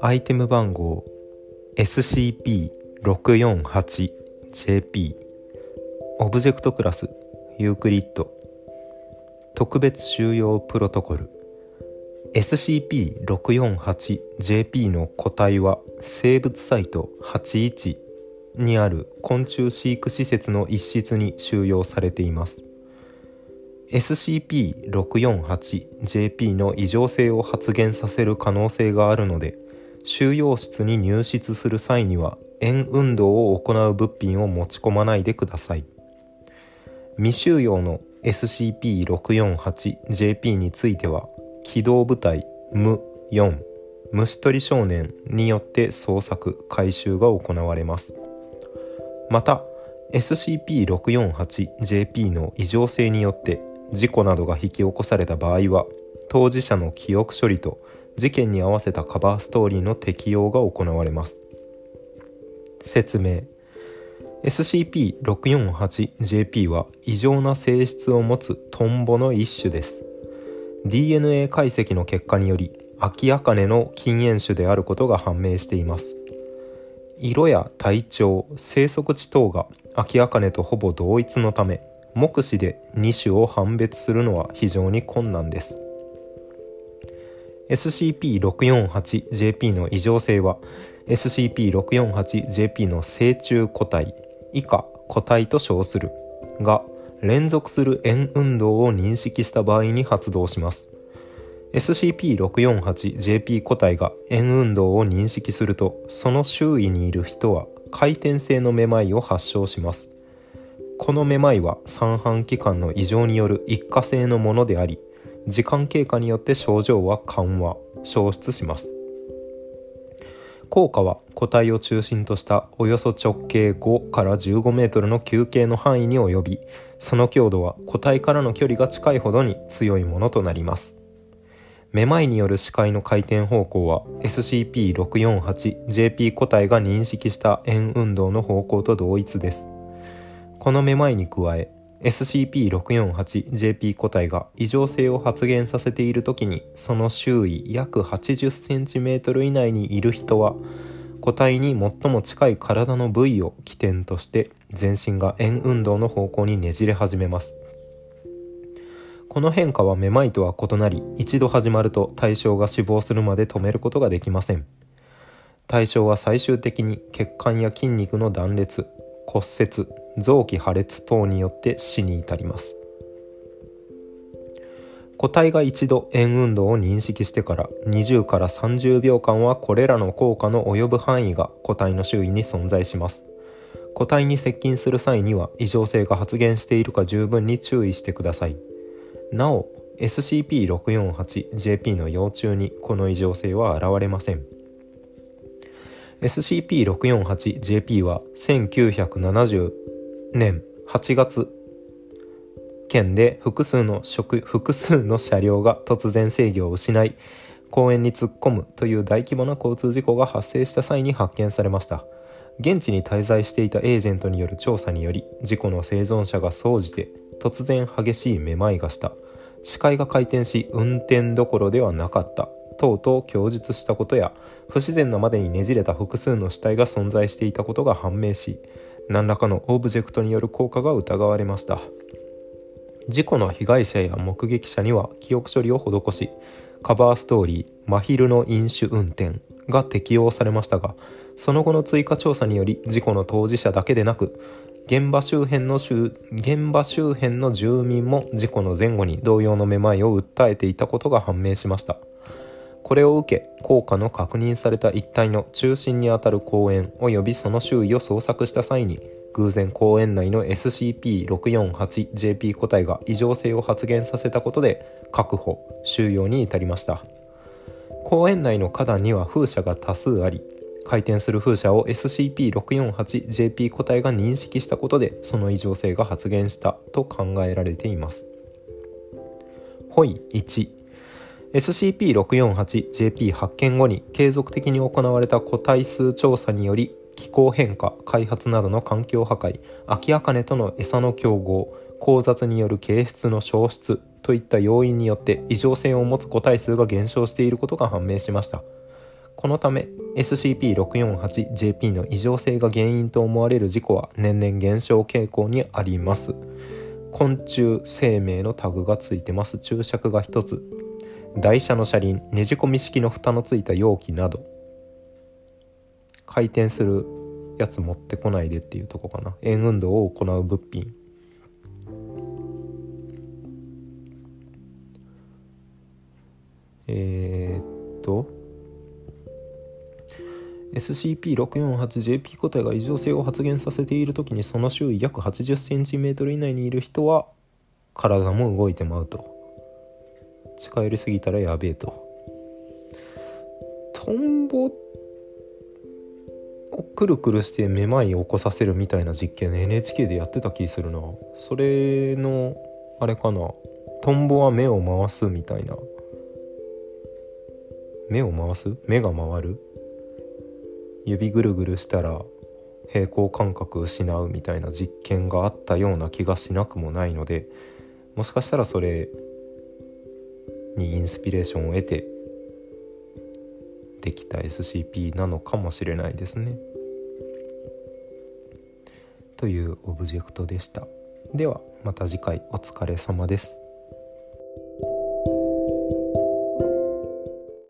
アイテム番号 SCP-648JP オブジェクトクラスユークリッド特別収容プロトコル SCP-648JP の個体は生物サイト81にある昆虫飼育施設の一室に収容されています。SCP-648JP の異常性を発現させる可能性があるので収容室に入室する際には円運動を行う物品を持ち込まないでください。未収容の SCP-648JP については機動部隊無4虫取り少年によって捜索回収が行われます。また SCP-648JP の異常性によって事故などが引き起こされた場合は当事者の記憶処理と事件に合わせたカバーストーリーの適用が行われます。説明。SCP-648JP は異常な性質を持つトンボの一種です。DNA 解析の結果によりアキアカネの禁煙種であることが判明しています。色や体長生息地等がアキアカネとほぼ同一のため目視で2種を判別するのは非常に困難です。SCP-648JP の異常性は SCP-648JP の成虫個体以下個体と称するが連続する円運動を認識した場合に発動します。SCP-648JP 個体が円運動を認識するとその周囲にいる人は回転性のめまいを発症します。このめまいは三半規管の異常による一過性のものであり時間経過によって症状は緩和消失します。効果は個体を中心としたおよそ直径5から15メートルの球形の範囲に及びその強度は個体からの距離が近いほどに強いものとなります。めまいによる視界の回転方向は SCP-648JP 個体が認識した円運動の方向と同一です。このめまいに加え SCP-648JP 個体が異常性を発現させている時にその周囲約 80cm 以内にいる人は個体に最も近い体の部位を起点として全身が円運動の方向にねじれ始めます。この変化はめまいとは異なり一度始まると対象が死亡するまで止めることができません。対象は最終的に血管や筋肉の断裂骨折臓器破裂等によって死に至ります。個体が一度円運動を認識してから20から30秒間はこれらの効果の及ぶ範囲が個体の周囲に存在します。個体に接近する際には異常性が発現しているか十分に注意してください。なお SCP-648JP の幼虫にこの異常性は現れません。SCP-648JP は1970年8月。県で複数の複数の車両が突然制御を失い公園に突っ込むという大規模な交通事故が発生した際に発見されました。現地に滞在していたエージェントによる調査により事故の生存者が総じて突然激しいめまいがした。視界が回転し運転どころではなかった。等々供述したことや不自然なまでにねじれた複数の死体が存在していたことが判明し何らかのオブジェクトによる効果が疑われました。事故の被害者や目撃者には記憶処理を施しカバーストーリー「真昼の飲酒運転」が適用されましたがその後の追加調査により事故の当事者だけでなく現場周辺の現場周辺の住民も事故の前後に同様のめまいを訴えていたことが判明しました。これを受け効果の確認された一帯の中心にあたる公園及びその周囲を捜索した際に偶然公園内の SCP-648JP 個体が異常性を発現させたことで確保収容に至りました。公園内の花壇には風車が多数あり回転する風車を SCP-648JP 個体が認識したことでその異常性が発現したと考えられています。ホイ1 SCP-648JP 発見後に継続的に行われた個体数調査により気候変化開発などの環境破壊アキアカネとの餌の競合交雑による形質の消失といった要因によって異常性を持つ個体数が減少していることが判明しました。このため SCP-648JP の異常性が原因と思われる事故は年々減少傾向にあります。昆虫生命のタグがついてます。注釈が1つ。台車の車輪ねじ込み式の蓋のついた容器など。回転するやつ持ってこないでっていうとこかな。円運動を行う物品。えー、っと。SCP-648JP 個体が異常性を発現させている時にその周囲約 80cm 以内にいる人は体も動いてまうと。近寄りすぎたらやべえと。トンボをくるくるしてめまいを起こさせるみたいな実験 NHK でやってた気するな。それのあれかな。トンボは目を回すみたいな。目を回す？目が回る？指ぐるぐるしたら平行感覚失うみたいな実験があったような気がしなくもないのでもしかしたらそれにインスピレーションを得てできた SCP なのかもしれないですね。というオブジェクトでした。ではまた次回お疲れ様です。